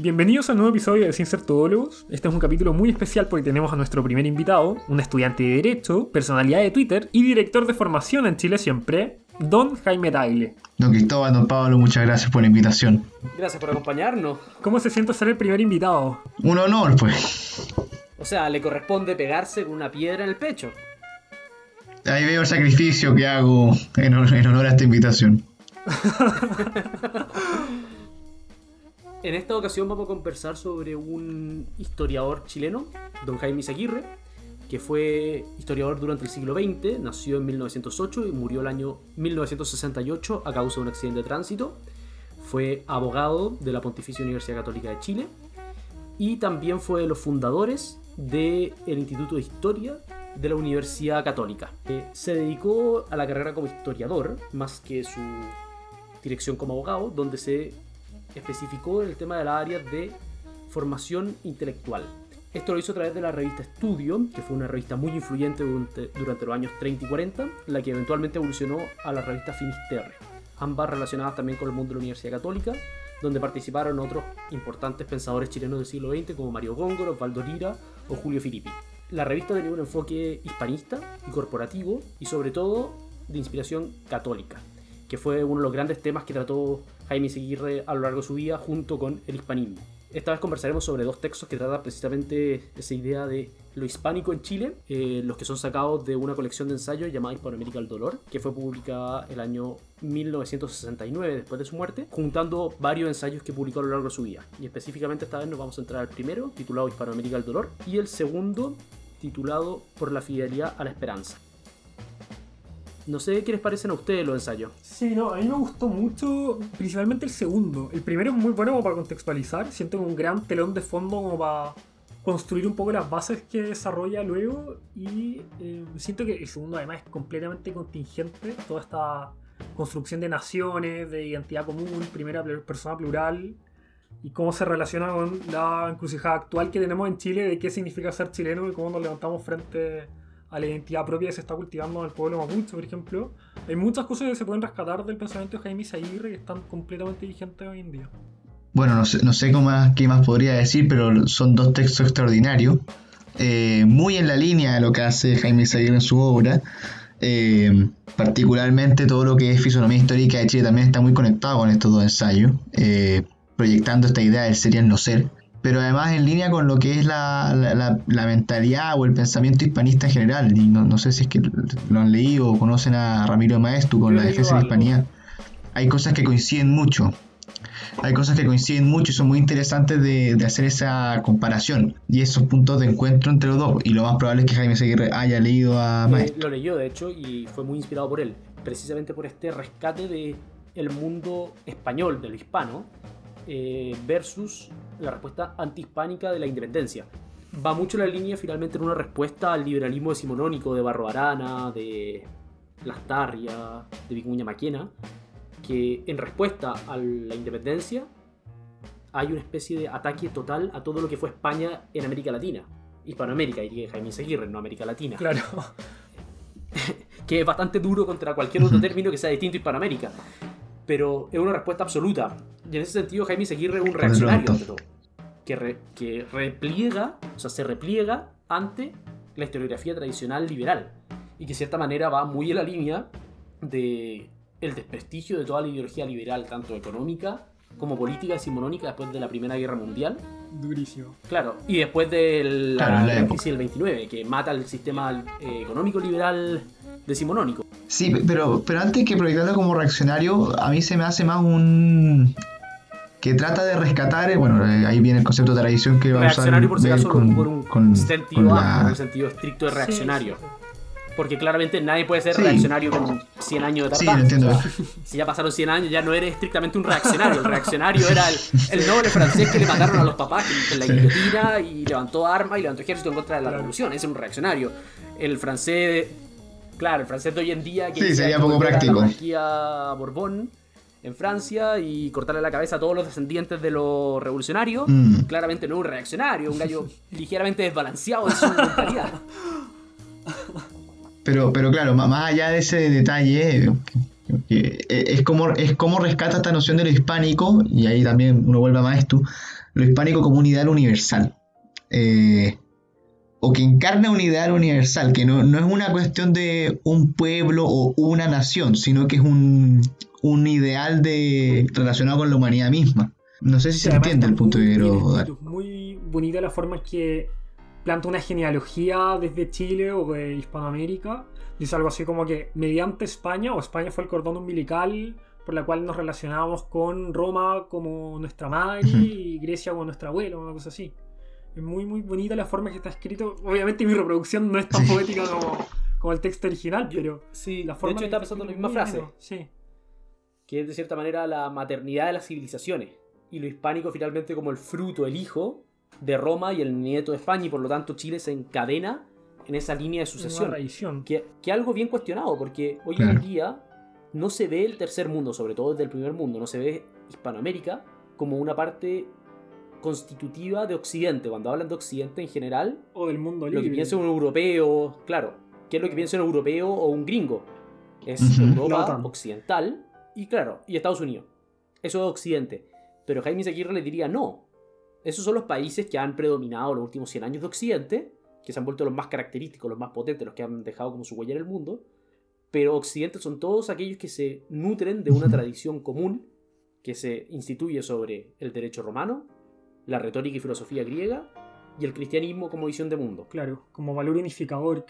Bienvenidos al nuevo episodio de Sin Ser Todólogos. Este es un capítulo muy especial porque tenemos a nuestro primer invitado, un estudiante de Derecho, personalidad de Twitter y director de formación en Chile Siempre, Don Jaime Tagle. Don Cristóbal, don Pablo, muchas gracias por la invitación. Gracias por acompañarnos. ¿Cómo se siente ser el primer invitado? Un honor, pues. O sea, le corresponde pegarse con una piedra en el pecho. Ahí veo el sacrificio que hago en, en honor a esta invitación. En esta ocasión vamos a conversar sobre un historiador chileno, don Jaime Isaguirre, que fue historiador durante el siglo XX, nació en 1908 y murió el año 1968 a causa de un accidente de tránsito. Fue abogado de la Pontificia Universidad Católica de Chile y también fue de los fundadores del Instituto de Historia de la Universidad Católica. Eh, se dedicó a la carrera como historiador, más que su dirección como abogado, donde se especificó el tema de la área de formación intelectual. Esto lo hizo a través de la revista Estudio, que fue una revista muy influyente durante, los años 30 y 40, la que eventualmente evolucionó a la revista Finisterre, ambas relacionadas también con el mundo de la Universidad Católica, donde participaron otros importantes pensadores chilenos del siglo XX como Mario Góngoro, Osvaldo Lira o Julio Filippi. La revista tenía un enfoque hispanista y corporativo y sobre todo de inspiración católica, que fue uno de los grandes temas que trató Jaime Seguirre a lo largo de su vida junto con el hispanismo. Esta vez conversaremos sobre dos textos que tratan precisamente esa idea de lo hispánico en Chile, eh, los que son sacados de una colección de ensayos llamada Hispanoamérica al Dolor, que fue publicada el año 1969 después de su muerte, juntando varios ensayos que publicó a lo largo de su vida. Y específicamente esta vez nos vamos a entrar al primero, titulado Hispanoamérica al Dolor, y el segundo, titulado Por la fidelidad a la esperanza. No sé qué les parecen a ustedes los ensayos. Sí, no, a mí me gustó mucho, principalmente el segundo. El primero es muy bueno para contextualizar, siento un gran telón de fondo como para construir un poco las bases que desarrolla luego y eh, siento que el segundo además es completamente contingente, toda esta construcción de naciones, de identidad común, primera persona plural y cómo se relaciona con la encrucijada actual que tenemos en Chile de qué significa ser chileno y cómo nos levantamos frente a la identidad propia que se está cultivando en el pueblo mapuche, por ejemplo. Hay muchas cosas que se pueden rescatar del pensamiento de Jaime Isaguirre que están completamente vigentes hoy en día. Bueno, no sé, no sé qué más podría decir, pero son dos textos extraordinarios, eh, muy en la línea de lo que hace Jaime Isaguirre en su obra. Eh, particularmente todo lo que es fisonomía histórica de Chile también está muy conectado con estos dos ensayos, eh, proyectando esta idea del ser y el no ser pero además en línea con lo que es la, la, mentalidad o el pensamiento hispanista en general. Y no, no, sé si es que lo han leído o conocen a Ramiro Maestro con la defensa de la hispanidad. Hay cosas que coinciden mucho. Hay cosas que coinciden mucho y son muy interesantes de, de, hacer esa comparación y esos puntos de encuentro entre los dos. Y lo más probable es que Jaime Seguirre haya leído a Maestro. lo leyó, de hecho, y fue muy inspirado por él, precisamente por este rescate de el mundo español, de lo hispano, eh, versus la respuesta antihispánica de la independencia. Va mucho la línea finalmente en una respuesta al liberalismo decimonónico de Barro Arana, de Lastarria, de Vicuña Maquena, que en respuesta a la independencia hay una especie de ataque total a todo lo que fue España en América Latina. Hispanoamérica, diría Jaime Seguirre, no América Latina. Claro. que es bastante duro contra cualquier otro término que sea distinto a Hispanoamérica pero es una respuesta absoluta. Y en ese sentido, Jaime Seguirre es un reaccionario que, que repliega, o sea, se repliega ante la historiografía tradicional liberal y que de cierta manera va muy en la línea de el desprestigio de toda la ideología liberal, tanto económica como política decimonónica después de la Primera Guerra Mundial. Durísimo. Claro, y después de la, crisis del 29, que mata el sistema eh, económico liberal decimonónico. Sí, pero, pero antes que proyectarlo como reaccionario, a mí se me hace más un... que trata de rescatar, bueno, eh, ahí viene el concepto de tradición que va a usar por, si acaso, con, por un con, sentido, un sentido estricto de reaccionario. Porque claramente nadie puede ser reaccionario con 100 años de Sí, entiendo. Si ya pasaron 100 años, ya no eres estrictamente un reaccionario. El reaccionario era el, noble francés que le mataron a los papás en la guillotina y levantó armas y levantó ejército en contra de la revolución. Ese es un reaccionario. El francés Claro, el francés de hoy en día que sí, sería poco práctico. La Borbón en Francia y cortarle la cabeza a todos los descendientes de los revolucionarios. Mm. Claramente no un reaccionario, un gallo ligeramente desbalanceado en su mentalidad. Pero, pero claro, más allá de ese detalle, es como, es como rescata esta noción de lo hispánico, y ahí también uno vuelve a Maestu, lo hispánico como un ideal universal. Eh, o que encarna un ideal universal, que no, no, es una cuestión de un pueblo o una nación, sino que es un, un ideal de, relacionado con la humanidad misma. No sé si se entiende el punto de vista. Es muy bonita la forma en que planta una genealogía desde Chile o de Hispanoamérica. Dice algo así como que mediante España, o España fue el cordón umbilical por la cual nos relacionábamos con Roma como nuestra madre y Grecia como nuestra abuela, una cosa así. Es muy, muy bonita la forma que está escrito. Obviamente mi reproducción no es tan poética como, como, el texto original, pero sí, la forma de hecho está pasando la misma frase. Sí. Que es de cierta manera la maternidad de las civilizaciones. Y lo hispánico finalmente como el fruto, el hijo de Roma y el nieto de España. Y por lo tanto Chile se encadena en esa línea de sucesión. Que, que algo bien cuestionado, porque hoy en día no se ve el tercer mundo, sobre todo desde el primer mundo, no se ve Hispanoamérica como una parte constitutiva de Occidente. Cuando hablan de Occidente en general, o del mundo libre. Lo que piensa un europeo, claro, ¿qué es lo que piensa un europeo o un gringo? Es Europa occidental y claro, y Estados Unidos. Eso es Occidente. Pero Jaime Aguirre le diría no. Esos son los países que han predominado los últimos 100 años de Occidente, que se han vuelto los más característicos, los más potentes, los que han dejado como su huella en el mundo. Pero Occidente son todos aquellos que se nutren de una tradición común que se instituye sobre el derecho romano, la retórica y filosofía griega y el cristianismo como visión de mundo. Claro, como valor unificador.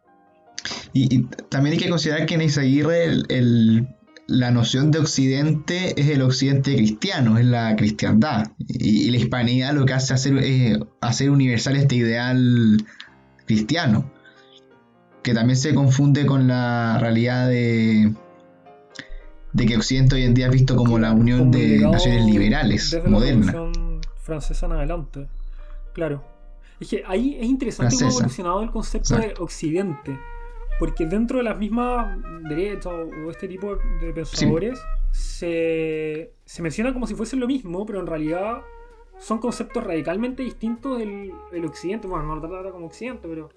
Y, también hay que considerar que en Isaguirre el, la noción de occidente es el occidente cristiano, es la cristiandad. Y, la hispanidad lo que hace hacer, es hacer universal este ideal cristiano, que también se confunde con la realidad de, de que Occidente hoy en día es visto como la unión de naciones liberales, modernas francesa en adelante. Claro. Es que ahí es interesante cómo ha evolucionado el concepto de Occidente. Porque dentro de las mismas derechas o este tipo de pensadores se, se, menciona como si fuesen lo mismo, pero en realidad son conceptos radicalmente distintos del, Occidente. Bueno, no lo trata como Occidente, pero,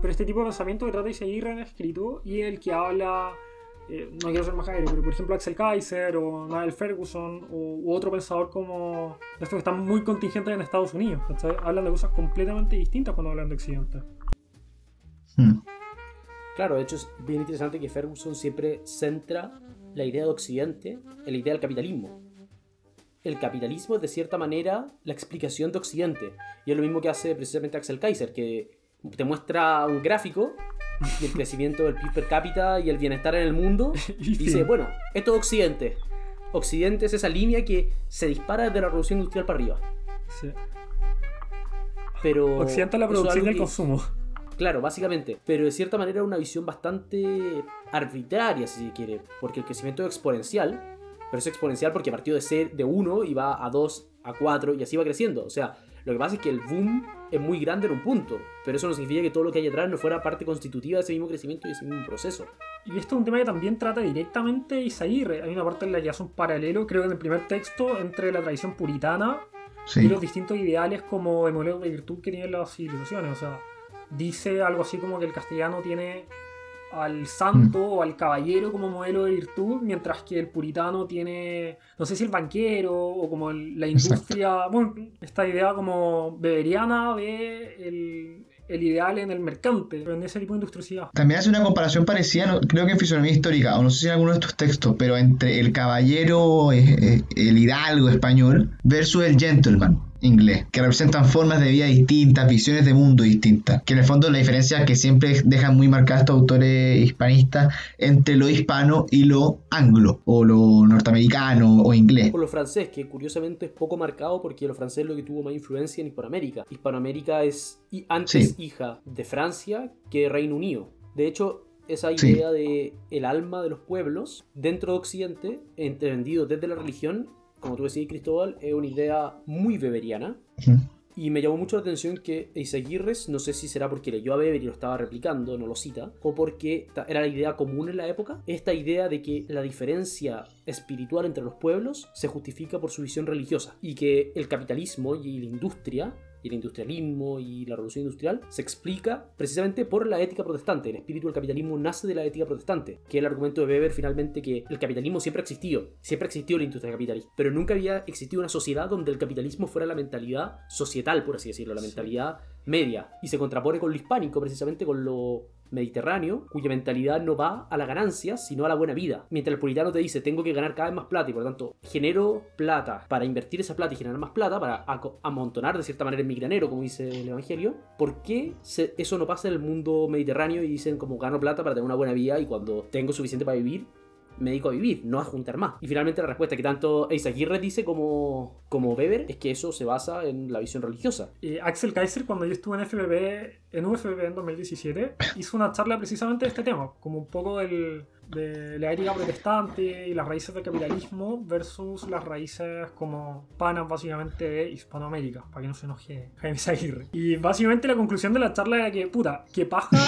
pero este tipo de pensamiento que trata de seguir en escrito y el que habla eh, no quiero ser majadero, pero por ejemplo Axel Kaiser o Niall Ferguson o, u otro pensador como estos que están muy contingentes en Estados Unidos, Hablan de cosas completamente distintas cuando hablan de Occidente. Hmm. Claro, de hecho es bien interesante que Ferguson siempre centra la idea de Occidente en la idea del capitalismo. El capitalismo es de cierta manera la explicación de Occidente. Y es lo mismo que hace precisamente Axel Kaiser, que te muestra un gráfico y el crecimiento del PIB per cápita y el bienestar en el mundo. Y dice, bueno, esto es Occidente. Occidente es esa línea que se dispara desde la revolución industrial para arriba. Sí. Pero. Occidente es la producción y el consumo. Claro, básicamente. Pero de cierta manera una visión bastante arbitraria, si se quiere. Porque el crecimiento es exponencial. Pero es exponencial porque partió de ser de 1 y va a 2, a 4 y así va creciendo. O sea, lo que pasa es que el boom es muy grande en un punto, pero eso no significa que todo lo que hay atrás no fuera parte constitutiva de ese mismo crecimiento y ese mismo proceso. Y esto es un tema que también trata directamente Isaguirre. Hay una parte en la que hace un paralelo, creo que en el primer texto, entre la tradición puritana y los distintos ideales como el modelo de virtud que tienen las civilizaciones. O sea, dice algo así como que el castellano tiene al santo mm. o al caballero como modelo de virtud, mientras que el puritano tiene, no sé si el banquero o como la industria, bueno, esta idea como beberiana de el, el, ideal en el mercante, pero en ese tipo de industriosidad. También hace una comparación parecida, creo que en Fisonomía Histórica, o no sé si en alguno de estos textos, pero entre el caballero, eh, eh, el hidalgo español versus el gentleman inglés, que representan formas de vida distintas, visiones de mundo distintas, que en el fondo la diferencia que siempre dejan muy marcada estos autores hispanistas entre lo hispano y lo anglo, o lo norteamericano o inglés. O lo francés, que curiosamente es poco marcado porque lo francés es lo que tuvo más influencia en Hispanoamérica. Hispanoamérica es antes hija de Francia que de Reino Unido. De hecho, esa idea de el alma de los pueblos dentro de Occidente, entendido desde la religión, como tú decías, Cristóbal, es una idea muy beberiana. Y me llamó mucho la atención que Eiseguirres, no sé si será porque leyó a Weber y lo estaba replicando, no lo cita, o porque era la idea común en la época, esta idea de que la diferencia espiritual entre los pueblos se justifica por su visión religiosa y que el capitalismo y la industria y el industrialismo y la revolución industrial se explica precisamente por la ética protestante. El espíritu del capitalismo nace de la ética protestante, que es el argumento de Weber finalmente que el capitalismo siempre ha existido, siempre ha existido la industria capitalista, pero nunca había existido una sociedad donde el capitalismo fuera la mentalidad societal, por así decirlo, la mentalidad media, y se contrapone con lo hispánico, precisamente con lo mediterráneo, cuya mentalidad no va a la ganancia, sino a la buena vida. Mientras el puritano te dice, tengo que ganar cada vez más plata y por lo tanto genero plata para invertir esa plata y generar más plata, para amontonar de cierta manera en mi granero, como dice el Evangelio, ¿por qué eso no pasa en el mundo mediterráneo y dicen como gano plata para tener una buena vida y cuando tengo suficiente para vivir, me dedico a vivir, no a juntar más. Y finalmente la respuesta que tanto Aguirre dice como, como Weber es que eso se basa en la visión religiosa. Y Axel Kaiser, cuando yo estuve en FBB, en UFBB en 2017, hizo una charla precisamente de este tema, como un poco del de la ética protestante y las raíces del capitalismo versus las raíces como panas básicamente de Hispanoamérica, para que no se enoje Jaime Aguirre. Y básicamente la conclusión de la charla era que, puta, que paja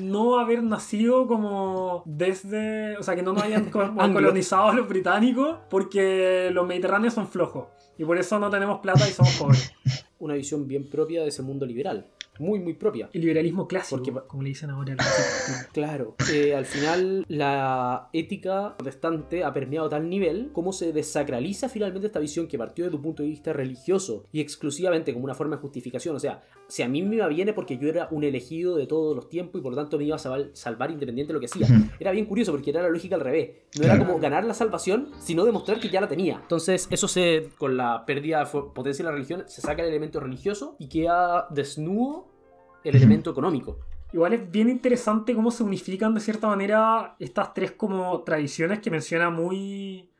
no haber nacido como desde, o sea, que no nos hayan colonizado los británicos porque los mediterráneos son flojos y por eso no tenemos plata y somos pobres. Una visión bien propia de ese mundo liberal muy, muy propia. El liberalismo clásico, como le dicen ahora. claro, eh, al final la ética protestante ha permeado tal nivel como se desacraliza finalmente esta visión que partió desde un punto de vista religioso y exclusivamente como una forma de justificación. O sea, si a mí me iba bien porque yo era un elegido de todos los tiempos y por lo tanto me iba a salvar, independiente de lo que hacía. Era bien curioso porque era la lógica al revés. No era como ganar la salvación, sino demostrar que ya la tenía. Entonces, eso se, con la pérdida de potencia de la religión, se saca el elemento religioso y queda desnudo el elemento económico. Igual es bien interesante cómo se unifican de cierta manera estas tres como tradiciones que menciona muy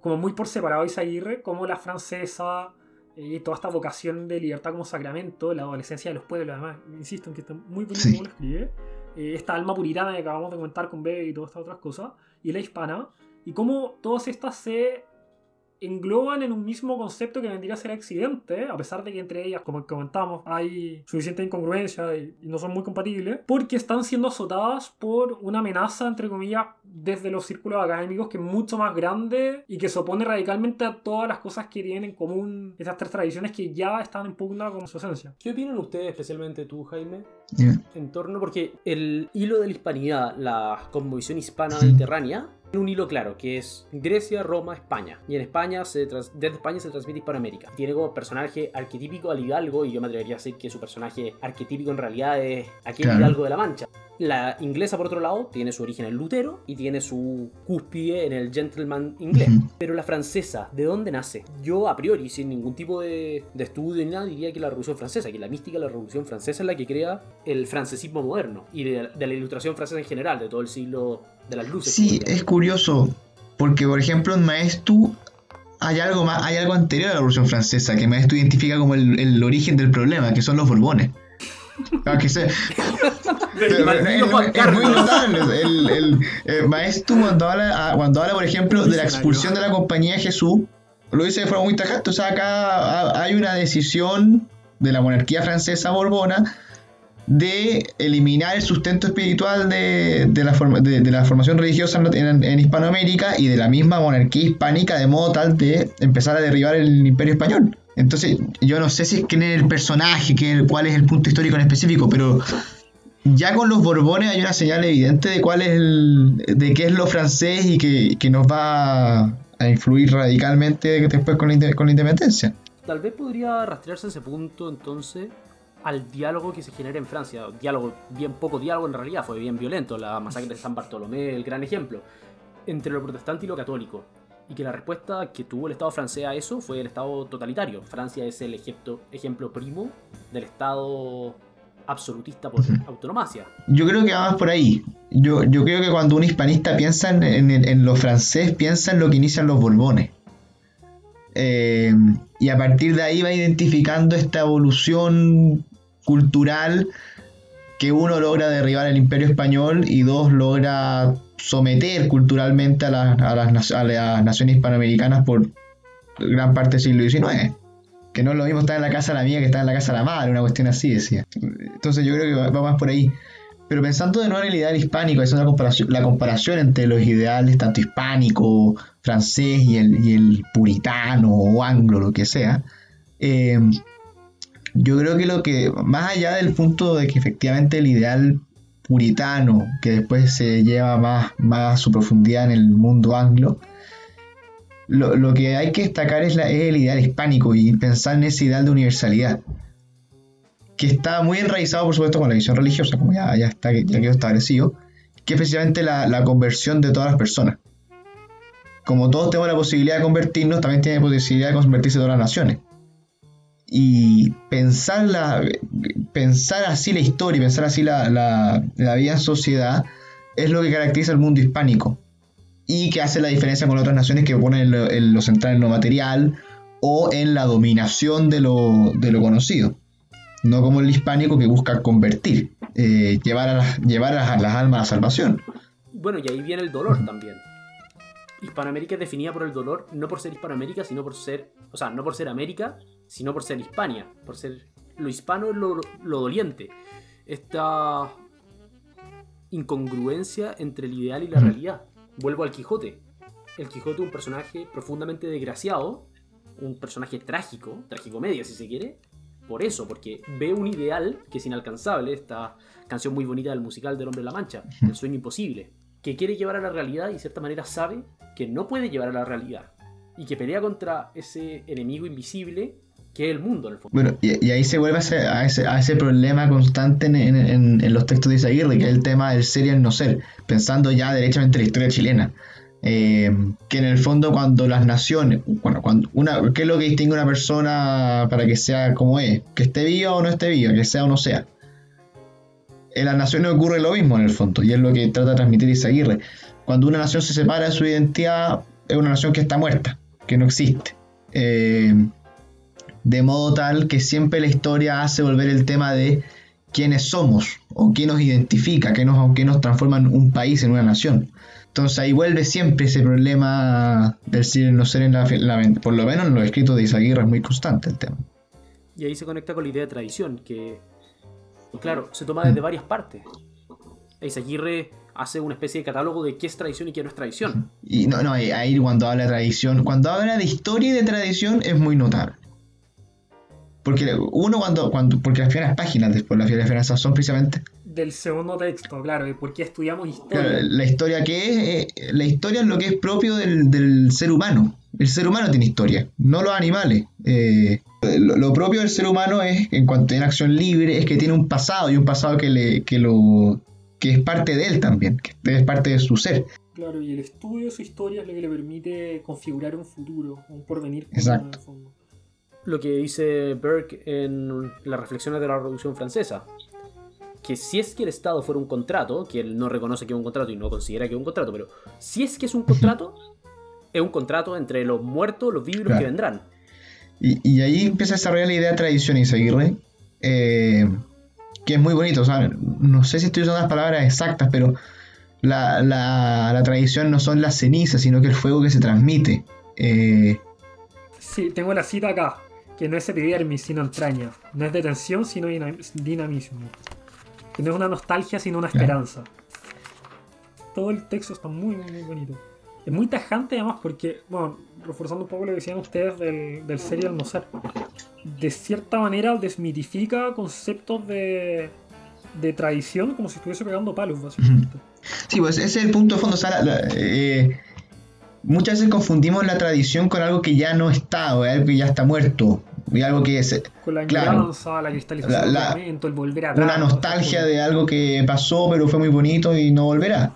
como muy por separado Isaguirre, como la francesa y eh, toda esta vocación de libertad como sacramento, la adolescencia de los pueblos, además, insisto en que está muy bonito como lo escribe, eh, esta alma puritana que acabamos de comentar con Bebe y todas estas otras cosas, y la hispana, y cómo todas estas se engloban en un mismo concepto que vendría a ser accidente, a pesar de que entre ellas, como comentamos, hay suficiente incongruencia y, no son muy compatibles, porque están siendo azotadas por una amenaza, entre comillas, desde los círculos académicos que es mucho más grande y que se opone radicalmente a todas las cosas que tienen en común estas tres tradiciones que ya están en pugna con su esencia. ¿Qué opinan ustedes, especialmente tú, Jaime, en torno, porque el hilo de la hispanidad, la cosmovisión hispana mediterránea, un hilo claro, que es Grecia, Roma, España. Y en España, se desde España se transmite Hispanoamérica. Tiene como personaje arquetípico al Hidalgo, y yo me atrevería a decir que su personaje arquetípico en realidad es aquel Hidalgo de la Mancha. La inglesa, por otro lado, tiene su origen en Lutero y tiene su cúspide en el gentleman inglés. Pero la francesa, ¿de dónde nace? Yo, a priori, sin ningún tipo de, estudio ni nada, diría que la Revolución Francesa, que la mística de la Revolución Francesa es la que crea el francesismo moderno y de, de la ilustración francesa en general, de todo el siglo de las luces. Sí, es curioso, porque por ejemplo en Maestro hay algo más, hay algo anterior a la Revolución Francesa que Maestro identifica como el, origen del problema, que son los Borbones. Aunque se, es, muy notable. El, el, eh, Maestro cuando habla, cuando habla, por ejemplo, de la expulsión de la compañía de Jesús, lo dice de forma muy tajante. O sea, acá hay una decisión de la monarquía francesa borbona de eliminar el sustento espiritual de, la, de, la, formación religiosa en, Hispanoamérica y de la misma monarquía hispánica de modo tal de empezar a derribar el imperio español. Entonces, yo no sé si quién es el personaje, cuál es el punto histórico en específico, pero ya con los Borbones hay una señal evidente de cuál es el, de qué es lo francés y que, nos va a influir radicalmente después con la, con la independencia. Tal vez podría rastrearse ese punto entonces al diálogo que se genera en Francia. Diálogo, bien poco diálogo en realidad, fue bien violento. La masacre de San Bartolomé, el gran ejemplo. Entre lo protestante y lo católico. Y que la respuesta que tuvo el Estado francés a eso fue el Estado totalitario. Francia es el ejemplo, ejemplo primo del Estado absolutista por autonomacia. Yo creo que va más por ahí. Yo, yo creo que cuando un hispanista piensa en, en, lo francés, piensa en lo que inician los Borbones. Eh, y a partir de ahí va identificando esta evolución cultural que uno logra derribar el imperio español y dos logra someter culturalmente a, las, naciones hispanoamericanas por gran parte del siglo XIX. Que no es lo mismo estar en la casa de la mía que estar en la casa de la madre, una cuestión así, decía. Entonces yo creo que va, más por ahí. Pero pensando de nuevo en el ideal hispánico, es una comparación, la comparación entre los ideales tanto hispánico, francés y el, y el puritano o anglo, lo que sea, eh, yo creo que lo que, más allá del punto de que efectivamente el ideal puritano, que después se lleva más, más a su profundidad en el mundo anglo, lo, que hay que destacar es, la, el ideal hispánico y pensar en ese ideal de universalidad, que está muy enraizado, por supuesto, con la visión religiosa, como ya, ya, está, ya quedó establecido, que es precisamente la, la conversión de todas las personas. Como todos tenemos la posibilidad de convertirnos, también tiene la posibilidad de convertirse todas las naciones y pensar, pensar así la historia, pensar así la, la, vida en sociedad es lo que caracteriza al mundo hispánico y que hace la diferencia con otras naciones que ponen en lo, central en lo material o en la dominación de lo, de lo conocido. No como el hispánico que busca convertir, eh, llevar, a, llevar a las almas a salvación. Bueno, y ahí viene el dolor también. Hispanoamérica es definida por el dolor, no por ser Hispanoamérica, sino por ser, o sea, no por ser América, sino por ser Hispania, por ser lo hispano es lo, doliente. Esta incongruencia entre el ideal y la realidad. Vuelvo al Quijote. El Quijote es un personaje profundamente desgraciado, un personaje trágico, tragicomedia si se quiere, por eso, porque ve un ideal que es inalcanzable, esta canción muy bonita del musical del Hombre de la Mancha, El sueño imposible, que quiere llevar a la realidad y de cierta manera sabe que no puede llevar a la realidad y que pelea contra ese enemigo invisible que es el mundo en el fondo. Bueno, y, ahí se vuelve a ese, problema constante en, los textos de Isaguirre, que es el tema del ser y el no ser, pensando ya derechamente en la historia chilena. Eh, que en el fondo cuando las naciones, bueno, cuando una, ¿qué es lo que distingue a una persona para que sea como es? Que esté viva o no esté viva, que sea o no sea. En las naciones ocurre lo mismo en el fondo, y es lo que trata de transmitir Isaguirre. Cuando una nación se separa de su identidad, es una nación que está muerta, que no existe. Eh, de modo tal que siempre la historia hace volver el tema de quiénes somos o qué nos identifica, qué nos, qué nos transforma en un país, en una nación. Entonces ahí vuelve siempre ese problema del ser no ser en la, Por lo menos en los escritos de Isaguirre es muy constante el tema. Y ahí se conecta con la idea de tradición, que, claro, se toma desde varias partes. Isaguirre hace una especie de catálogo de qué es tradición y qué no es tradición. Y no, no, ahí cuando habla de tradición, cuando habla de historia y de tradición es muy notable. Porque uno cuando, cuando porque las primeras páginas después, las primeras son precisamente del segundo texto, claro, y por qué estudiamos historia. la historia que es, eh, la historia es lo que es propio del, ser humano. El ser humano tiene historia, no los animales. Eh, lo, propio del ser humano es, en cuanto a acción libre, es que tiene un pasado y un pasado que le, que lo, que es parte de él también, que es parte de su ser. Claro, y el estudio de su historia es lo que le permite configurar un futuro, un porvenir. Exacto lo que dice Burke en las reflexiones de la Revolución Francesa. Que si es que el Estado fuera un contrato, que él no reconoce que es un contrato y no considera que es un contrato, pero si es que es un contrato, es un contrato entre los muertos, los vivos y los que vendrán. Y, ahí empieza a desarrollar la idea de tradición y seguirle, eh, que es muy bonito. O sea, no sé si estoy usando las palabras exactas, pero la, la, tradición no son las cenizas, sino que el fuego que se transmite. Eh, sí, tengo la cita acá que no es epidermis sino entraña, no es detención sino dinamismo, que no es una nostalgia sino una esperanza. Todo el texto está muy, muy, bonito. Es muy tajante además porque, bueno, reforzando un poco lo que decían ustedes del, del ser y el no ser, de cierta manera desmitifica conceptos de, de tradición como si estuviese pegando palos, básicamente. Sí, pues ese es el punto de fondo. Eh, muchas veces confundimos la tradición con algo que ya no está, o algo que ya está muerto. Y algo que es. Con la claro, la cristalización del momento, el volver atrás. Una nostalgia de algo que pasó, pero fue muy bonito y no volverá.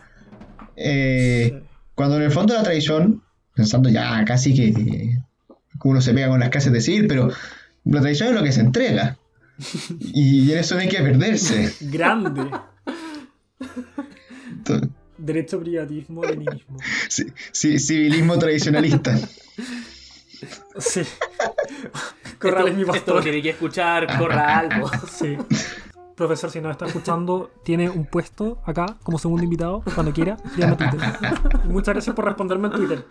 Eh, cuando en el fondo la tradición, pensando ya casi que uno se pega con las casas de decir, pero la tradición es lo que se entrega. y en eso no hay que perderse. Grande. Derecho privatismo, leninismo. Sí, sí, civilismo tradicionalista. Sí. Corral es mi pastor. Esto lo tiene que escuchar Corral. sí. Profesor, si nos está escuchando, tiene un puesto acá como segundo invitado. Cuando quiera, llame a Twitter. Muchas gracias por responderme en Twitter.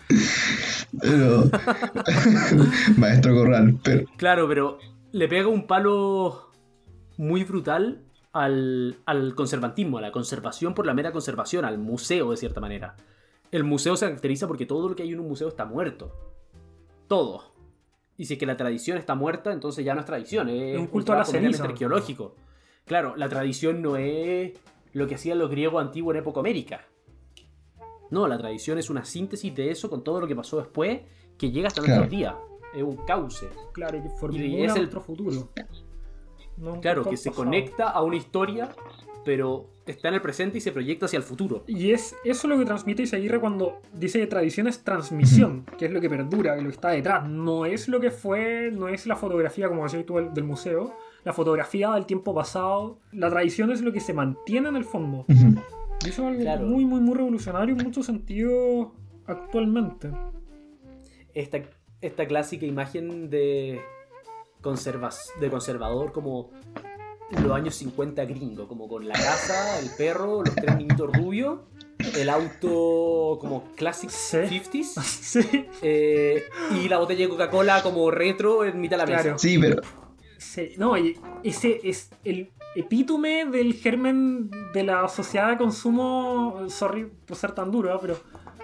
Maestro Corral. Pero... Claro, pero le pega un palo muy brutal al, al conservantismo, a la conservación por la mera conservación, al museo de cierta manera. El museo se caracteriza porque todo lo que hay en un museo está muerto. Todo. Y si es que la tradición está muerta, entonces ya no es tradición, es, un culto a la ceniza. arqueológico. Claro, la tradición no es lo que hacían los griegos antiguos en época américa. No, la tradición es una síntesis de eso con todo lo que pasó después que llega hasta Claro. nuestros días. Es un cauce. Claro, Y es el- nuestro futuro. Claro, que se pasado. conecta a una historia, pero está en el presente y se proyecta hacia el futuro. Y es eso lo que transmite Isaguirre cuando dice que tradición es transmisión, que es lo que perdura, que lo que está detrás. No es lo que fue, no es la fotografía, como decías tú, del, museo, la fotografía del tiempo pasado. La tradición es lo que se mantiene en el fondo. Y eso es algo Claro. muy, muy, muy revolucionario en muchos sentidos actualmente. Esta, esta clásica imagen de, conservas, de conservador como los años 50 gringo, como con la casa, el perro, los tres niñitos rubios, el auto como classic Sí. 50s Sí, eh, y la botella de Coca-Cola como retro en mitad de la mesa. Claro. Sí, pero sí. No, ese es el epítome del germen de la sociedad de consumo, sorry por ser tan duro, ¿eh? pero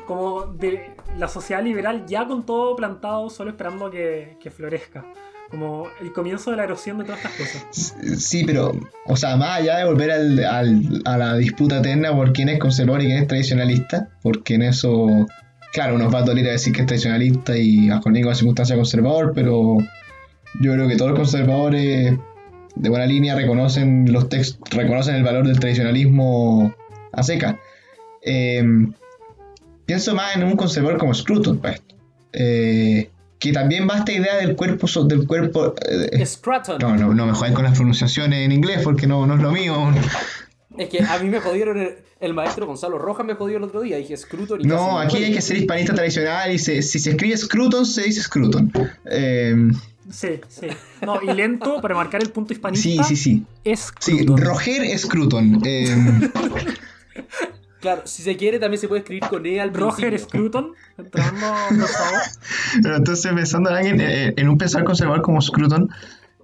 como de la sociedad liberal ya con todo plantado, solo esperando que, que florezca. Como el comienzo de la erosión de todas estas cosas. Sí, pero, o sea, más allá de volver al, al- a la disputa eterna por quién es conservador y quién es tradicionalista, porque en eso, claro, nos va a doler a decir que es tradicionalista y bajo ninguna circunstancia conservador, pero yo creo que todos los conservadores de buena línea reconocen los text- reconocen el valor del tradicionalismo a seca. Eh, pienso más en un conservador como Scruton, pues. Eh, que también va esta idea del cuerpo so- del cuerpo eh, Scraton. no, no, no me jodáis con las pronunciaciones en inglés porque no, no es lo mío. Es que a mí me jodieron el, el maestro Gonzalo Rojas me jodió el otro día. Dije Scruton y No, aquí hay que ser hispanista tradicional y se- si se escribe Scruton, se dice Scruton. Eh, Sí, sí. No, y lento para marcar el punto sí, hispanista. sí, sí. Es Sí, Scruton. Roger Scruton. Eh, Claro, si se quiere también se puede escribir con E al Roger principio. Scruton, entrando, por favor. pero entonces pensando en alguien, eh, en un pensar conservador como Scruton,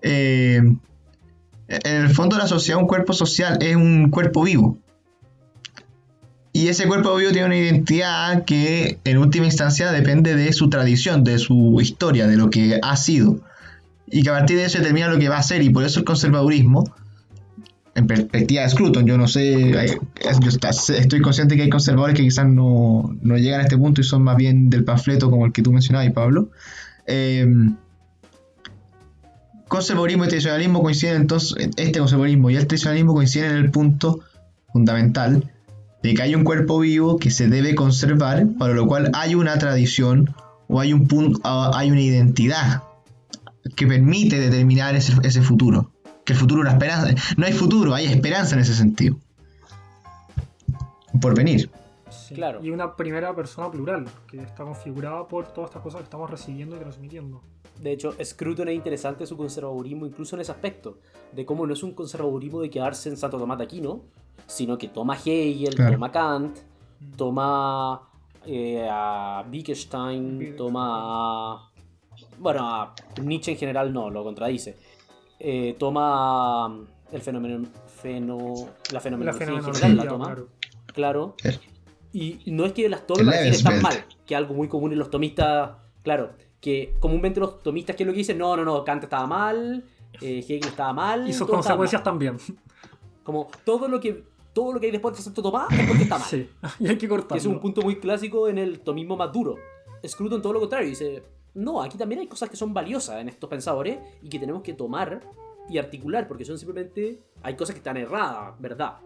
eh, en el fondo la sociedad, un cuerpo social, es un cuerpo vivo. Y ese cuerpo vivo tiene una identidad que en última instancia depende de su tradición, de su historia, de lo que ha sido. Y que a partir de eso determina lo que va a ser. Y por eso el conservadurismo, en perspectiva de Scruton, yo no sé, yo estoy consciente que hay conservadores que quizás no, no llegan a este punto y son más bien del panfleto como el que tú mencionabas, Pablo. Eh, conservadurismo y tradicionalismo coinciden entonces, este conservadurismo y el tradicionalismo coinciden en el punto fundamental de que hay un cuerpo vivo que se debe conservar, para lo cual hay una tradición o hay un punto, hay una identidad que permite determinar ese, ese futuro. Que el futuro, la esperanza, no hay futuro, hay esperanza en ese sentido. Por venir. Sí. Claro. Y una primera persona plural, que está configurada por todas estas cosas que estamos recibiendo y transmitiendo. De hecho, Scruton es interesante su conservadurismo incluso en ese aspecto, de cómo no es un conservadurismo de quedarse en Santo Tomás de Aquino, sino que toma Hegel, Claro. toma Kant, toma eh, a Wittgenstein, Wittgenstein. toma a... Bueno, a Nietzsche en general no, lo contradice. Eh, toma el fenómeno... Feno, la La fenomenología en fenomenología, general la toma, claro. claro. Y no es que las tomen El para decir están mal, que es algo muy común en los tomistas, claro, que comúnmente los tomistas, ¿qué es lo que dicen? No, no, no, Kant estaba mal, eh, Hegel estaba mal. Y sus consecuencias mal. también. Como todo lo que todo lo que hay después de Santo Tomás es porque está mal. Sí. Y hay que Que cortarlo. es un punto muy clásico en el tomismo más duro. Scruton todo lo contrario, dice, no, aquí también hay cosas que son valiosas en estos pensadores y que tenemos que tomar y articular, porque son simplemente, hay cosas que están erradas, ¿verdad?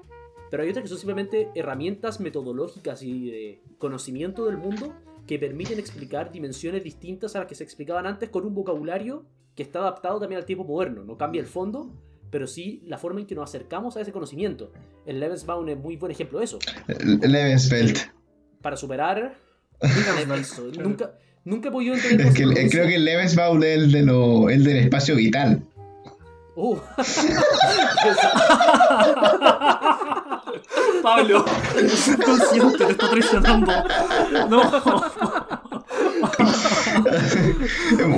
Pero hay otras que son simplemente herramientas metodológicas y de conocimiento del mundo que permiten explicar dimensiones distintas a las que se explicaban antes con un vocabulario que está adaptado también al tiempo moderno. No cambia el fondo, pero sí la forma en que nos acercamos a ese conocimiento. El Lebensbaum es muy buen ejemplo de eso Lebensfeld. para superar. Nunca, nunca he podido entender Es que, eh, creo que el Lebensbaum es el, de lo, el del espacio vital. Uh. Pablo, El subconsciente te está traicionando. No.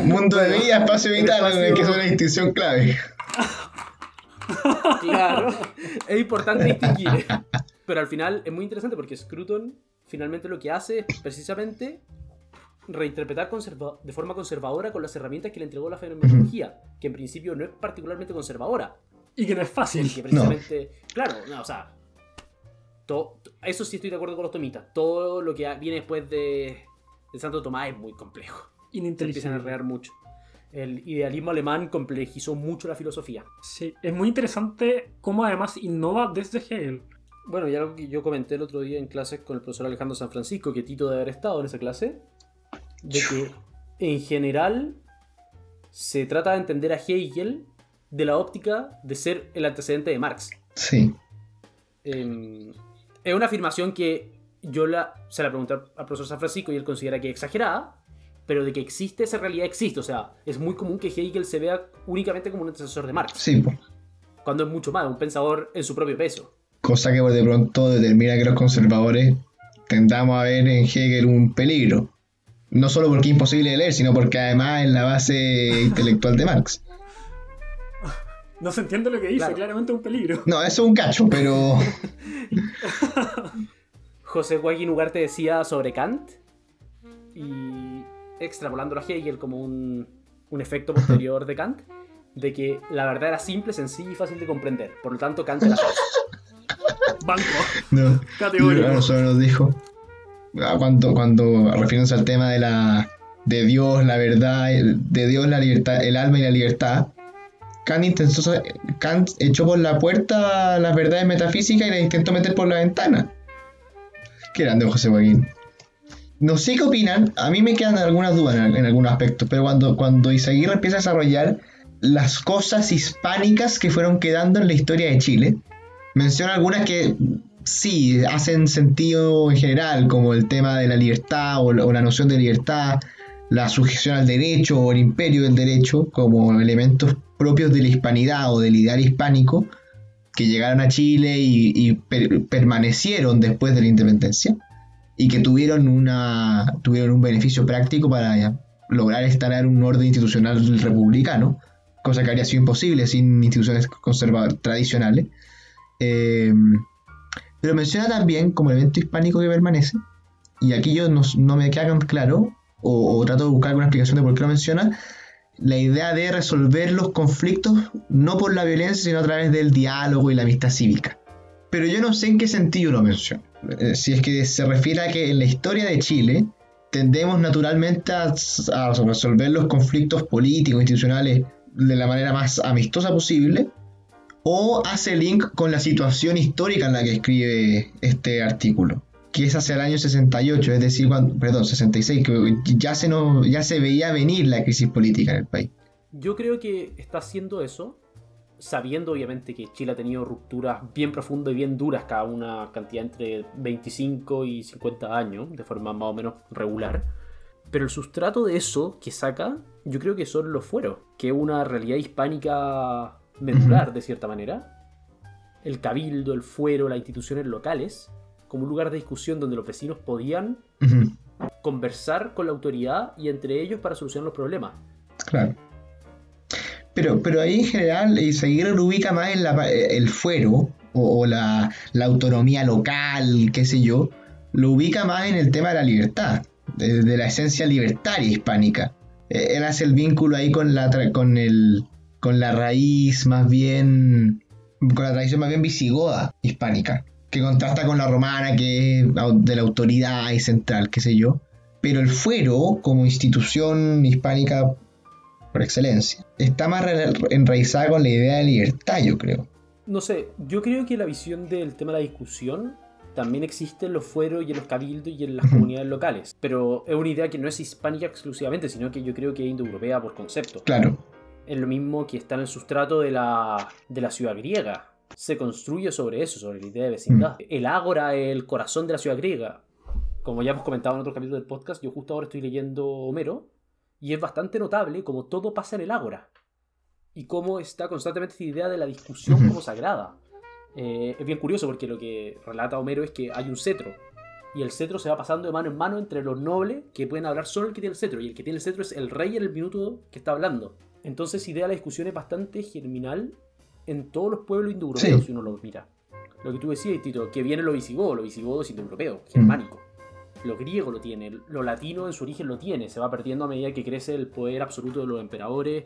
Mundo de vida, espacio vital, espacio- que es una distinción clave. claro, es importante distinguir. Pero al final es muy interesante porque Scruton finalmente lo que hace es precisamente reinterpretar conserva- de forma conservadora con las herramientas que le entregó la fenomenología, que en principio no es particularmente conservadora. Y que no es fácil. Que precisamente, claro, no, o sea, eso sí estoy de acuerdo con los tomistas. Todo lo que viene después de, de Santo Tomás es muy complejo. Se empiezan a enredar mucho. El idealismo alemán complejizó mucho la filosofía. Sí, es muy interesante cómo además innova desde Hegel. Bueno, y algo que yo comenté el otro día en clases con el profesor Alejandro San Francisco, que Tito debe haber estado en esa clase, de que en general se trata de entender a Hegel de la óptica de ser el antecedente de Marx. Sí. Eh, es una afirmación que yo la, se la pregunté al profesor San Francisco y él considera que es exagerada, pero de que existe esa realidad existe. O sea, es muy común que Hegel se vea únicamente como un antecesor de Marx, Sí, cuando es mucho más, un pensador en su propio peso. cosa que de pronto determina que los conservadores tendamos a ver en Hegel un peligro. No solo porque es imposible de leer, sino porque además es la base intelectual de Marx. No se entiende lo que dice, Claro. claramente es un peligro. No, eso es un cacho, pero José Joaquín Ugarte decía sobre Kant y extrapolándolo a Hegel como un, un efecto posterior de Kant, de que la verdad era simple, sencilla y fácil de comprender. Por lo tanto, Kant era. Banco. no. Categórico. Nosotros nos dijo cuando, cuando refiriéndose al tema de la de Dios, la verdad, de Dios, la libertad, el alma y la libertad. Kant, intentó, Kant echó por la puerta las verdades metafísicas y las intentó meter por la ventana. Qué grande José Joaquín. No sé qué opinan, a mí me quedan algunas dudas en, en algunos aspectos, pero cuando, cuando Izaguirre empieza a desarrollar las cosas hispánicas que fueron quedando en la historia de Chile, menciona algunas que sí hacen sentido en general, como el tema de la libertad o la, noción de libertad, la sujeción al derecho o el imperio del derecho, como elementos propios de la hispanidad o del ideal hispánico que llegaron a Chile y, per- permanecieron después de la independencia y que tuvieron, una, tuvieron un beneficio práctico para lograr instalar un orden institucional republicano, cosa que habría sido imposible sin instituciones conservadoras tradicionales. Eh, pero menciona también como elemento hispánico que permanece, y aquí yo no, no me queda claro, o, o trato de buscar alguna explicación de por qué lo menciona, la idea de resolver los conflictos no por la violencia, sino a través del diálogo y la amistad cívica. Pero yo no sé en qué sentido lo menciona. Eh, Si es que se refiere a que en la historia de Chile tendemos naturalmente a resolver los conflictos políticos, institucionales, de la manera más amistosa posible, o hace link con la situación histórica en la que escribe este artículo, que es hacia el año 68, es decir, cuando, perdón, 66, que ya se, nos, ya se veía venir la crisis política en el país. Yo creo que está haciendo eso, sabiendo obviamente que Chile ha tenido rupturas bien profundas y bien duras, cada una cantidad entre 25 y 50 años, de forma más o menos regular. Pero el sustrato de eso que saca, yo creo que son los fueros, que es una realidad hispánica medular, de cierta manera. El cabildo, el fuero, las instituciones locales, como un lugar de discusión donde los vecinos podían conversar con la autoridad y entre ellos para solucionar los problemas. Claro. Pero, pero ahí en general Izaguirre lo ubica más en la, pa- el fuero o, o la, la autonomía local, qué sé yo, lo ubica más en el tema de la libertad, de, de la esencia libertaria hispánica. Eh, Él hace el vínculo ahí con la, con el, con la raíz más bien, con la tradición más bien visigoda hispánica, que contrasta con la romana que es de la autoridad y central, qué sé yo. Pero el fuero, como institución hispánica por excelencia, está más enraizada con la idea de libertad, yo creo. No sé, yo creo que la visión del tema de la discusión también existe en los fueros y en los cabildos y en las comunidades locales. Pero es una idea que no es hispánica exclusivamente, sino que yo creo que es indoeuropea por concepto. Claro, Es lo mismo que está en el sustrato de la, de la ciudad griega. Se construye sobre eso, sobre la idea de vecindad. El ágora es el corazón de la ciudad griega. Como ya hemos comentado en otro capítulo del podcast, yo justo ahora estoy leyendo Homero y es bastante notable como todo pasa en el ágora. Y cómo está constantemente esta idea de la discusión como sagrada. Eh, es bien curioso porque lo que relata Homero es que hay un cetro. Y el cetro se va pasando de mano en mano entre los nobles que pueden hablar solo el que tiene el cetro. Y el que tiene el cetro es el rey en el minuto que está hablando. Entonces, idea de la discusión es bastante germinal en todos los pueblos indoeuropeos, Sí. si uno lo mira. Lo que tú decías, Tito, que viene lo visigodo, lo visigodo es indoeuropeo, germánico. lo griego lo tiene, lo latino en su origen lo tiene, se va perdiendo a medida que crece el poder absoluto de los emperadores,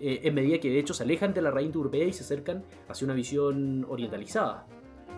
eh, en medida que de hecho se alejan de la raíz europea y se acercan hacia una visión orientalizada.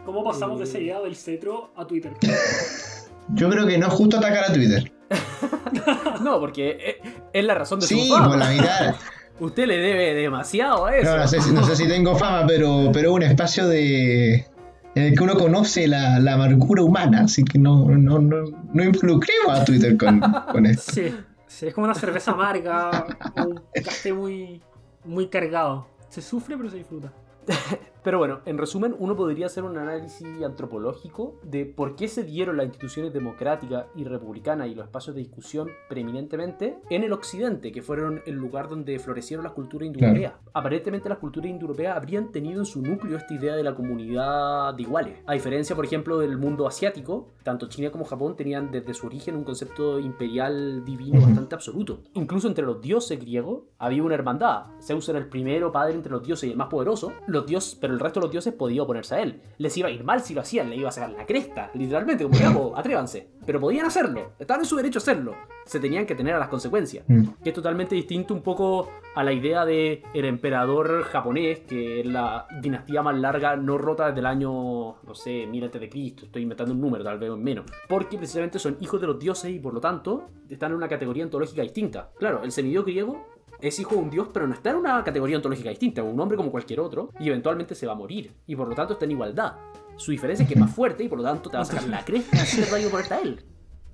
¿Cómo pasamos de esa idea del cetro a Twitter? Yo creo que no es justo atacar a Twitter. no, porque eh, es la razón de sí, su fama. por la mitad. Usted le debe demasiado a eso. No, no sé, si- no sé si tengo fama, pero, pero un espacio de en el que uno conoce la, la amargura humana, así que no, no, no, no involucremos a Twitter con, con esto. Sí, sí, es como una cerveza amarga, un café muy, muy cargado. Se sufre pero se disfruta. Pero bueno, en resumen, uno podría hacer un análisis antropológico de por qué se dieron las instituciones democráticas y republicanas y los espacios de discusión preeminentemente en el occidente, que fueron el lugar donde florecieron las culturas indoeuropeas. Aparentemente las culturas indoeuropeas habrían tenido en su núcleo esta idea de la comunidad de iguales. A diferencia, por ejemplo, del mundo asiático, tanto China como Japón tenían desde su origen un concepto imperial divino Ujú. bastante absoluto. Incluso entre los dioses griegos había una hermandad. Zeus era el primero padre entre los dioses y el más poderoso. Los dioses, pero el resto de los dioses podía oponerse a él. Les iba a ir mal si lo hacían, le iba a sacar la cresta, literalmente, como digamos, atrévanse. Pero podían hacerlo, estaban en su derecho a hacerlo. Se tenían que tener a las consecuencias. Mm. Que es totalmente distinto un poco a la idea de el emperador japonés, que es la dinastía más larga, no rota desde el año, no sé, 1000 antes de Cristo. Estoy inventando un número, tal vez menos. Porque precisamente son hijos de los dioses y por lo tanto están en una categoría ontológica distinta. Claro, el semidios griego es hijo de un dios, pero no está en una categoría ontológica distinta, un hombre como cualquier otro, y eventualmente se va a morir, y por lo tanto está en igualdad. Su diferencia es que es más fuerte y por lo tanto te va a sacar la cresta si te va a ponerte a él.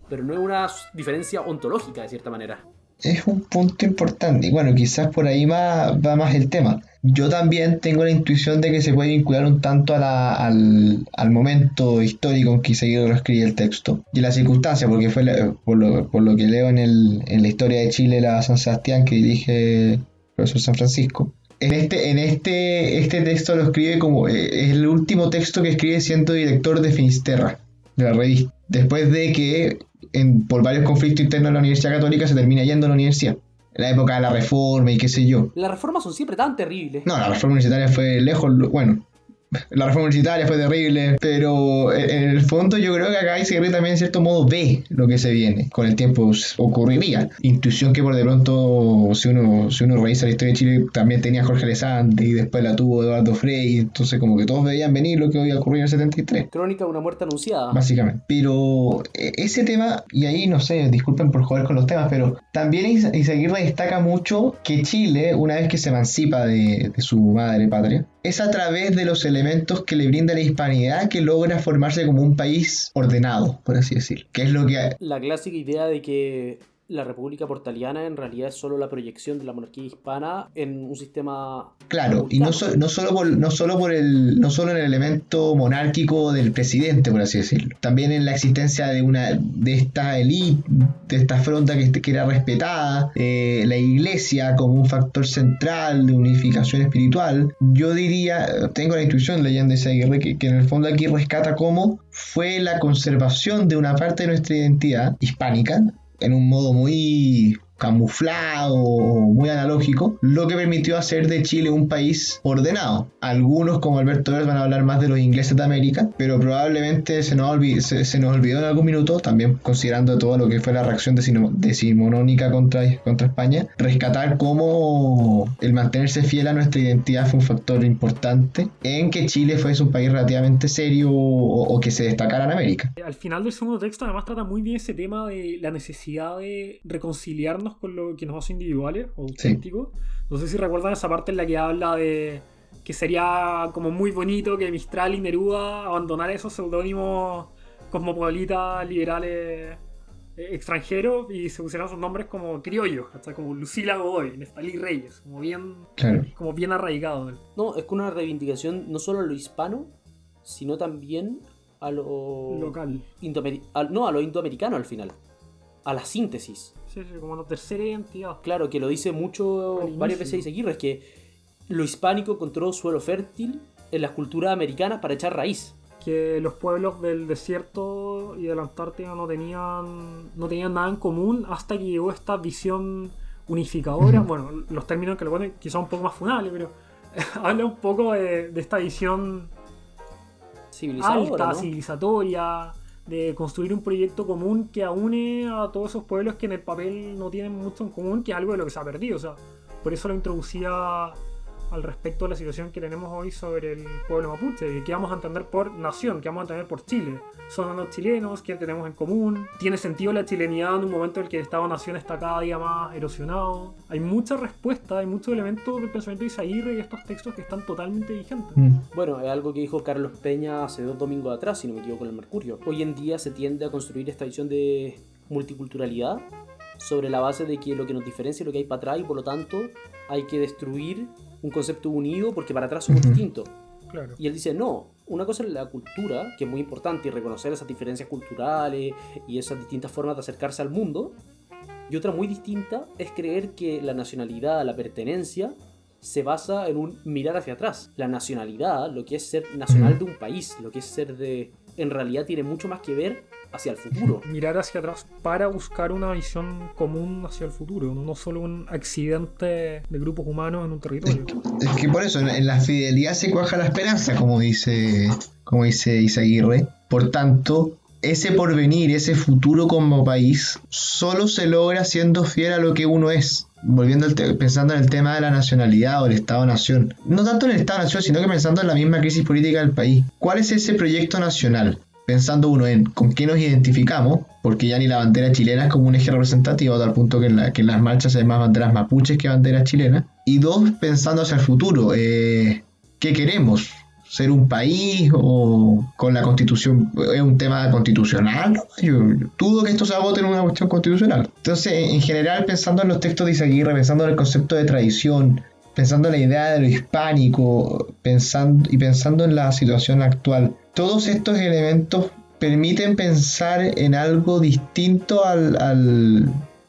Pero no es una diferencia ontológica de cierta manera. Es un punto importante y bueno, quizás por ahí va más el tema. Yo también tengo la intuición de que se puede vincular un tanto a la- al, al momento histórico en que Iseguirre escribe el texto y la circunstancia, porque fue la- por, lo, por lo que leo en, el, en la historia de Chile, la San Sebastián que dirige el profesor San Francisco. En este, en este, este texto lo escribe como eh, es el último texto que escribe siendo director de Finisterra, de la revista. Después de que en- por varios conflictos internos de la Universidad Católica se termina yendo a la universidad. La época de la reforma y qué sé yo. Las reformas son siempre tan terribles. No, la reforma universitaria fue lejos, bueno, la reforma universitaria fue terrible, pero en el fondo yo creo que acá Iseguirre también en cierto modo ve lo que se viene, con el tiempo ocurriría. Intuición que por de pronto, si uno, si uno revisa la historia de Chile, también tenía Jorge Alessandri y después la tuvo Eduardo Frei, entonces como que todos veían venir lo que iba a ocurrir en el 73. Crónica de una muerte anunciada. Básicamente. Pero eh, ese tema, y ahí no sé, disculpen por joder con los temas, pero también Is- Izaguirre destaca mucho que Chile, una vez que se emancipa de, de su madre patria, es a través de los elementos que le brinda la hispanidad que logra formarse como un país ordenado, por así decir. Que es lo que La clásica idea de que la República Portaliana en realidad es solo la proyección de la monarquía hispana en un sistema. Claro, y no, so- no solo por, no solo por el, no solo en el elemento monárquico del presidente, por así decirlo, también en la existencia de una, de esta élite, de esta fronda que, que era respetada, eh, la iglesia como un factor central de unificación espiritual. Yo diría, tengo la intuición leyendo ese Aguirre que, que en el fondo aquí rescata cómo fue la conservación de una parte de nuestra identidad hispánica en un modo muy camuflado, muy analógico, lo que permitió hacer de Chile un país ordenado. Algunos, como Alberto Verde, van a hablar más de los ingleses de América, pero probablemente se nos, se, se nos olvidó en algún minuto, también considerando todo lo que fue la reacción decimo- decimonónica contra, contra España, rescatar cómo el mantenerse fiel a nuestra identidad fue un factor importante en que Chile fuese un país relativamente serio o, o que se destacara en América. Al final del segundo texto además trata muy bien ese tema de la necesidad de reconciliarnos con lo que nos hace individuales o auténticos. No sé si recuerdan esa parte en la que habla de que sería como muy bonito que Mistral y Neruda abandonaran esos seudónimos cosmopolitas, liberales eh, extranjeros y se pusieran sus nombres como criollos, hasta como Lucila Godoy, Neftalí Reyes, como bien, Claro. como bien arraigado. No, es con una reivindicación no solo a lo hispano, sino también a lo. Local. indoameri- al- no, a lo indoamericano al final. A la síntesis. Como una tercera identidad. Claro, que lo dice mucho Al varias veces Iseguirre, es que lo hispánico encontró suelo fértil en las culturas americanas para echar raíz. que los pueblos del desierto y de la Antártida no tenían, no tenían nada en común hasta que llegó esta visión unificadora. Bueno, los términos que lo ponen quizá un poco más funables, pero habla un poco de, de esta visión alta, ¿no? civilizatoria, de construir un proyecto común que aúne a todos esos pueblos que en el papel no tienen mucho en común, que es algo de lo que se ha perdido. O sea, por eso lo introducía al respecto de la situación que tenemos hoy sobre el pueblo mapuche, que vamos a entender por nación, que vamos a entender por Chile. Son los chilenos, ¿qué tenemos en común? ¿Tiene sentido la chilenidad en un momento en el que el Estado-Nación está cada día más erosionado? Hay mucha respuesta, hay muchos elementos del pensamiento de Isaguirre y estos textos que están totalmente vigentes. Mm. Bueno, es algo que dijo Carlos Peña hace dos domingos atrás, si no me equivoco, con el Mercurio. Hoy en día se tiende a construir esta visión de multiculturalidad sobre la base de que lo que nos diferencia es lo que hay para atrás y por lo tanto hay que destruir un concepto unido porque para atrás somos Ujú. distintos. Claro. Y él dice, no, una cosa es la cultura, que es muy importante, y reconocer esas diferencias culturales y esas distintas formas de acercarse al mundo. Y otra muy distinta es creer que la nacionalidad, la pertenencia, se basa en un mirar hacia atrás. La nacionalidad, lo que es ser nacional de un país, lo que es ser de... En realidad tiene mucho más que ver hacia el futuro. Mirar hacia atrás para buscar una visión común hacia el futuro, no solo un accidente de grupos humanos en un territorio. Es que por eso, en, en la fidelidad se cuaja la esperanza, como dice, como dice Isaguirre. Por tanto, ese porvenir, ese futuro como país, solo se logra siendo fiel a lo que uno es. Volviendo al pensando en el tema de la nacionalidad o el Estado-Nación. No tanto en el Estado-Nación, sino que pensando en la misma crisis política del país. ¿Cuál es ese proyecto nacional? Pensando uno en con qué nos identificamos, porque ya ni la bandera chilena es como un eje representativo, tal punto que en, la- que en las marchas hay más banderas mapuches que banderas chilenas. Y dos, pensando hacia el futuro. eh, ¿Qué queremos? ¿Ser un país o con la constitución? ¿Es un tema constitucional? Yo, yo dudo que esto se vote en una cuestión constitucional. Entonces, en general, pensando en los textos de Izaguirre, pensando en el concepto de tradición, pensando en la idea de lo hispánico, pensando, y pensando en la situación actual, todos estos elementos permiten pensar en algo distinto al, al-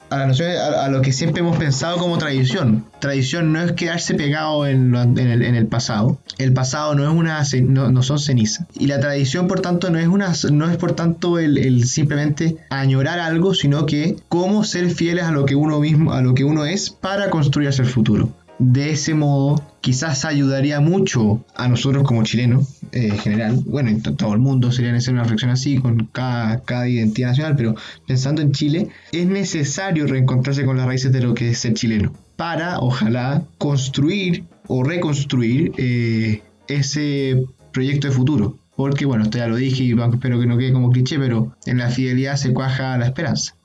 a, la noción- a- a lo que siempre hemos pensado como tradición. Tradición no es quedarse pegado en, lo- en el, en el pasado. El pasado no es una no, no son cenizas. Y la tradición, por tanto, no es una no es por tanto el, el simplemente añorar algo, sino que cómo ser fieles a lo que uno mismo, a lo que uno es para construir hacia el futuro. De ese modo, quizás ayudaría mucho a nosotros como chilenos eh, en general. Bueno, en to- todo el mundo sería necesaria una reflexión así con cada, cada identidad nacional, pero pensando en Chile, es necesario reencontrarse con las raíces de lo que es ser chileno para, ojalá, construir o reconstruir eh, ese proyecto de futuro. Porque, bueno, esto ya lo dije y espero que no quede como cliché, pero en la fidelidad se cuaja la esperanza.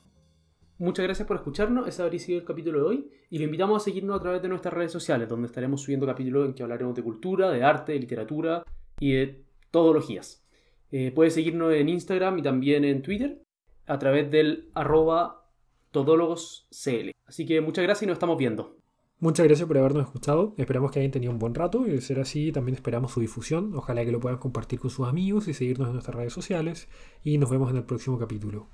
Muchas gracias por escucharnos. Ese habría sido el capítulo de hoy. Y lo invitamos a seguirnos a través de nuestras redes sociales, donde estaremos subiendo capítulos en que hablaremos de cultura, de arte, de literatura y de todologías. Eh, puedes seguirnos en Instagram y también en Twitter a través del arroba todólogoscl. Así que muchas gracias y nos estamos viendo. Muchas gracias por habernos escuchado. Esperamos que hayan tenido un buen rato y de ser así también esperamos su difusión. Ojalá que lo puedan compartir con sus amigos y seguirnos en nuestras redes sociales. Y nos vemos en el próximo capítulo.